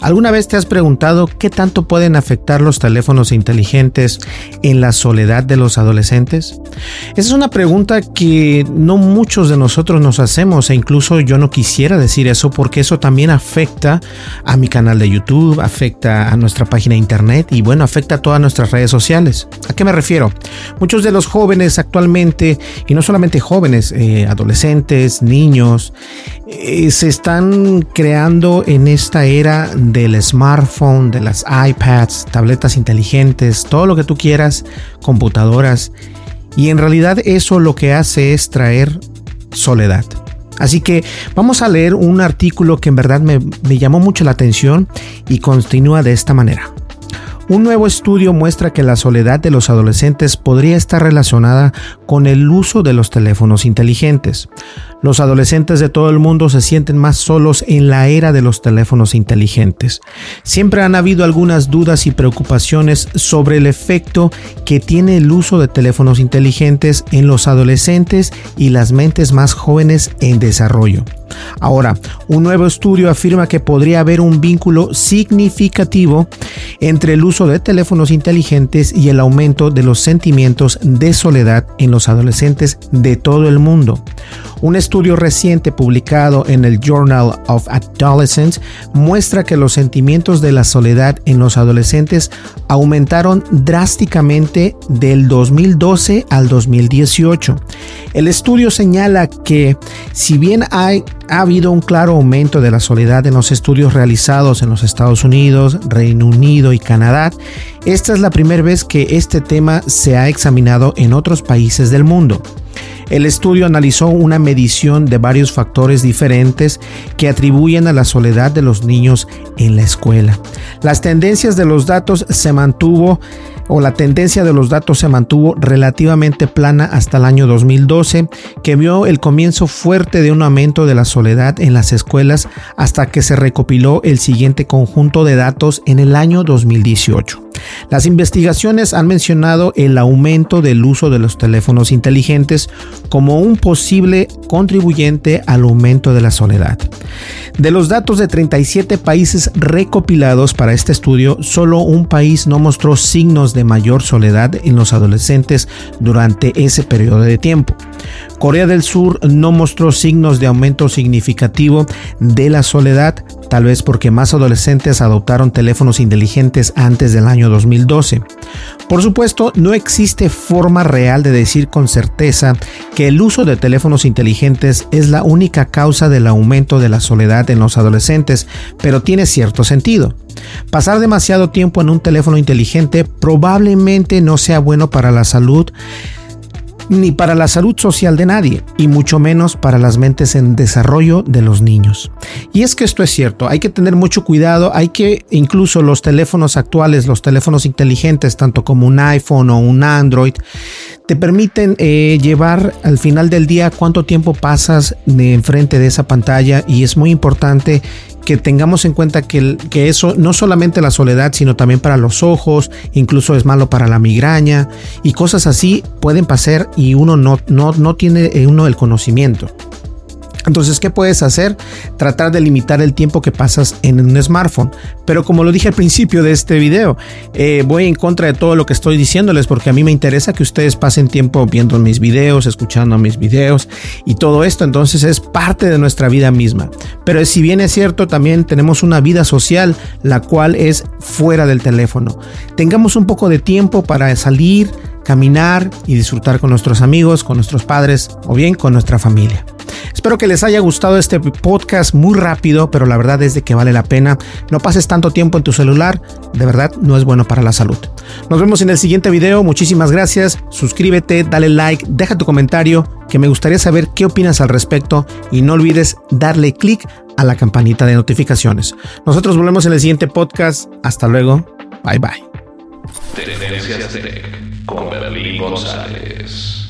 ¿Alguna vez te has preguntado qué tanto pueden afectar los teléfonos inteligentes en la soledad de los adolescentes? Esa es una pregunta que no muchos de nosotros nos hacemos e incluso yo no quisiera decir eso porque eso también afecta a mi canal de YouTube, afecta a nuestra página de internet y bueno, afecta a todas nuestras redes sociales. ¿A qué me refiero? Muchos de los jóvenes actualmente, y no solamente jóvenes, eh, adolescentes, niños, eh, se están creando en esta era del smartphone, de las iPads, tabletas inteligentes, todo lo que tú quieras, computadoras. Y en realidad eso lo que hace es traer soledad. Así que vamos a leer un artículo que en verdad me, llamó mucho la atención y continúa de esta manera. Un nuevo estudio muestra que la soledad de los adolescentes podría estar relacionada con el uso de los teléfonos inteligentes. Los adolescentes de todo el mundo se sienten más solos en la era de los teléfonos inteligentes. Siempre han habido algunas dudas y preocupaciones sobre el efecto que tiene el uso de teléfonos inteligentes en los adolescentes y las mentes más jóvenes en desarrollo. Ahora, un nuevo estudio afirma que podría haber un vínculo significativo entre el uso de teléfonos inteligentes y el aumento de los sentimientos de soledad en los adolescentes de todo el mundo. Un estudio reciente publicado en el Journal of Adolescence muestra que los sentimientos de la soledad en los adolescentes aumentaron drásticamente del 2012 al 2018. El estudio señala que si bien hay, ha habido un claro aumento de la soledad en los estudios realizados en los Estados Unidos, Reino Unido y Canadá, esta es la primera vez que este tema se ha examinado en otros países del mundo. El estudio analizó una medición de varios factores diferentes que atribuyen a la soledad de los niños en la escuela. Las tendencias de los datos se mantuvo o la tendencia de los datos se mantuvo relativamente plana hasta el año 2012, que vio el comienzo fuerte de un aumento de la soledad en las escuelas hasta que se recopiló el siguiente conjunto de datos en el año 2018. Las investigaciones han mencionado el aumento del uso de los teléfonos inteligentes como un posible contribuyente al aumento de la soledad. De los datos de 37 países recopilados para este estudio, solo un país no mostró signos de mayor soledad en los adolescentes durante ese periodo de tiempo. Corea del Sur no mostró signos de aumento significativo de la soledad, tal vez porque más adolescentes adoptaron teléfonos inteligentes antes del año 2012. Por supuesto, no existe forma real de decir con certeza que el uso de teléfonos inteligentes es la única causa del aumento de la soledad en los adolescentes, pero tiene cierto sentido. Pasar demasiado tiempo en un teléfono inteligente probablemente no sea bueno para la salud ni para la salud social de nadie, y mucho menos para las mentes en desarrollo de los niños. Y es que esto es cierto, hay que tener mucho cuidado, hay que incluso los teléfonos actuales, los teléfonos inteligentes, tanto como un iPhone o un Android, te permiten eh, llevar al final del día cuánto tiempo pasas de enfrente de esa pantalla y es muy importante que tengamos en cuenta que, que eso no solamente la soledad, sino también para los ojos, incluso es malo para la migraña y cosas así pueden pasar y uno no, no, no tiene uno el conocimiento. Entonces, ¿qué puedes hacer? Tratar de limitar el tiempo que pasas en un smartphone. Pero como lo dije al principio de este video, eh, voy en contra de todo lo que estoy diciéndoles porque a mí me interesa que ustedes pasen tiempo viendo mis videos, escuchando mis videos y todo esto. Entonces es parte de nuestra vida misma. Pero si bien es cierto, también tenemos una vida social, la cual es fuera del teléfono. Tengamos un poco de tiempo para salir, caminar y disfrutar con nuestros amigos, con nuestros padres o bien con nuestra familia. Espero que les haya gustado este podcast muy rápido, pero la verdad es de que vale la pena. No pases tanto tiempo en tu celular, de verdad no es bueno para la salud. Nos vemos en el siguiente video, muchísimas gracias, suscríbete, dale like, deja tu comentario, que me gustaría saber qué opinas al respecto y no olvides darle click a la campanita de notificaciones. Nosotros volvemos en el siguiente podcast, hasta luego, bye bye. con González.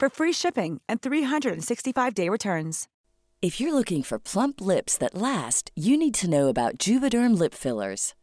for free shipping and 365-day returns. If you're looking for plump lips that last, you need to know about Juvederm lip fillers.